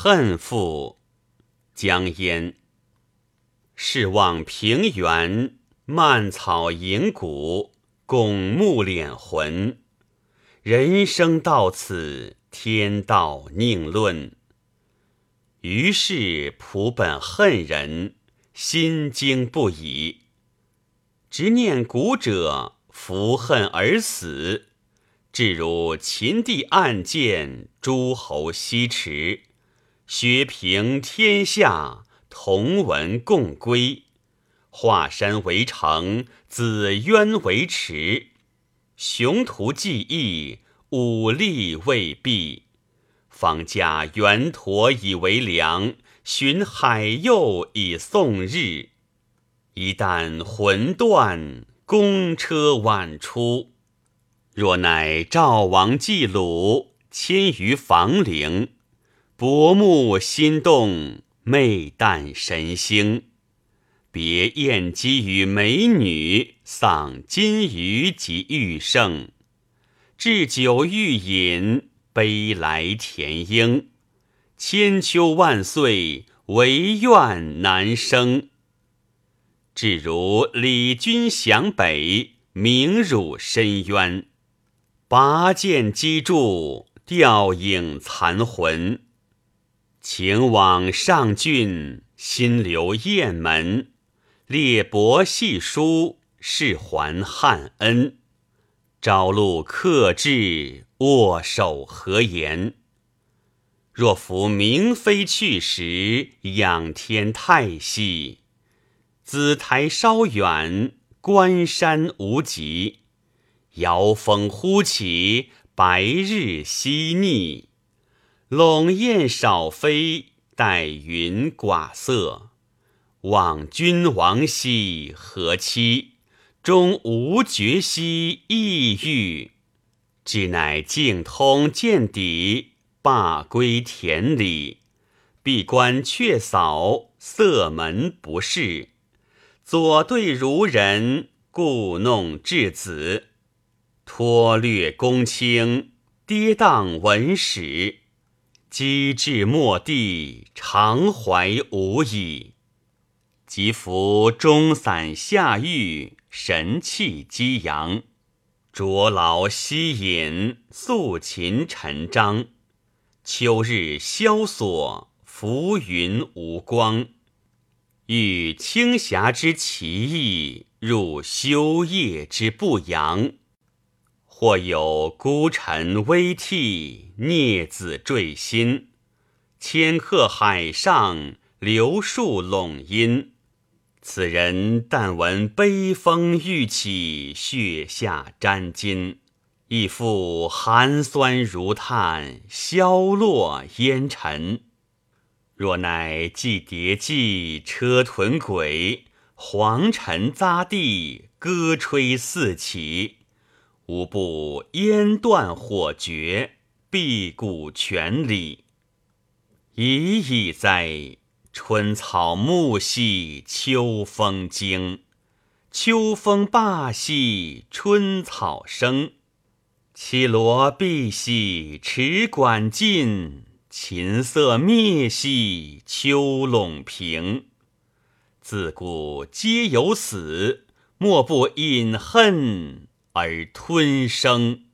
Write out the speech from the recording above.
恨妇江淹。试望平原，蔓草盈谷，拱目敛魂。人生到此，天道宁论？于是仆本恨人，心惊不已。执念古者，伏恨而死。至如秦地暗箭，诸侯西驰，削平天下，同文共归。华山为城，紫渊为池。雄图既易，武力未毕。方驾圆驼以为梁，寻海右以送日。一旦魂断，公车晚出。若乃赵王祭鲁，迁于房陵，薄暮心动，媚旦神兴。别燕姬与美女，丧金鱼及玉胜。置酒欲饮，悲来田英。千秋万岁，惟愿难生。至如李君降北，名辱深渊。拔剑击柱，吊影残魂。情往上郡，心留雁门。列帛细书，是还汉恩。朝露客至，握手何言？若夫明妃去时，仰天太息。紫台稍远，关山无极。遥风忽起，白日西逆。陇雁少飞，带云寡色。望君王兮何期？终无绝兮意欲。至乃径通见底，罢归田里。闭关却扫，色门不视。左对如人，故弄稚子。脱略公卿，跌宕文史，机智莫地，常怀无已。即服中散下狱，神气激扬，浊劳息隐，素琴陈章。秋日萧索，浮云无光。遇青霞之奇异，入修业之不扬。或有孤臣危涕，孽子坠心。迁客海上，流树陇阴。此人但闻悲风欲起，血下沾襟，亦复寒酸如炭，消落烟尘。若乃祭叠骑，车屯轨，黄尘匝地，歌吹四起。无不烟断火绝，辟谷泉里。已矣哉！春草木兮秋风惊，秋风罢兮春草生。绮罗碧兮池馆尽，琴瑟灭兮秋陇平。自古皆有死，莫不饮恨。而吞声。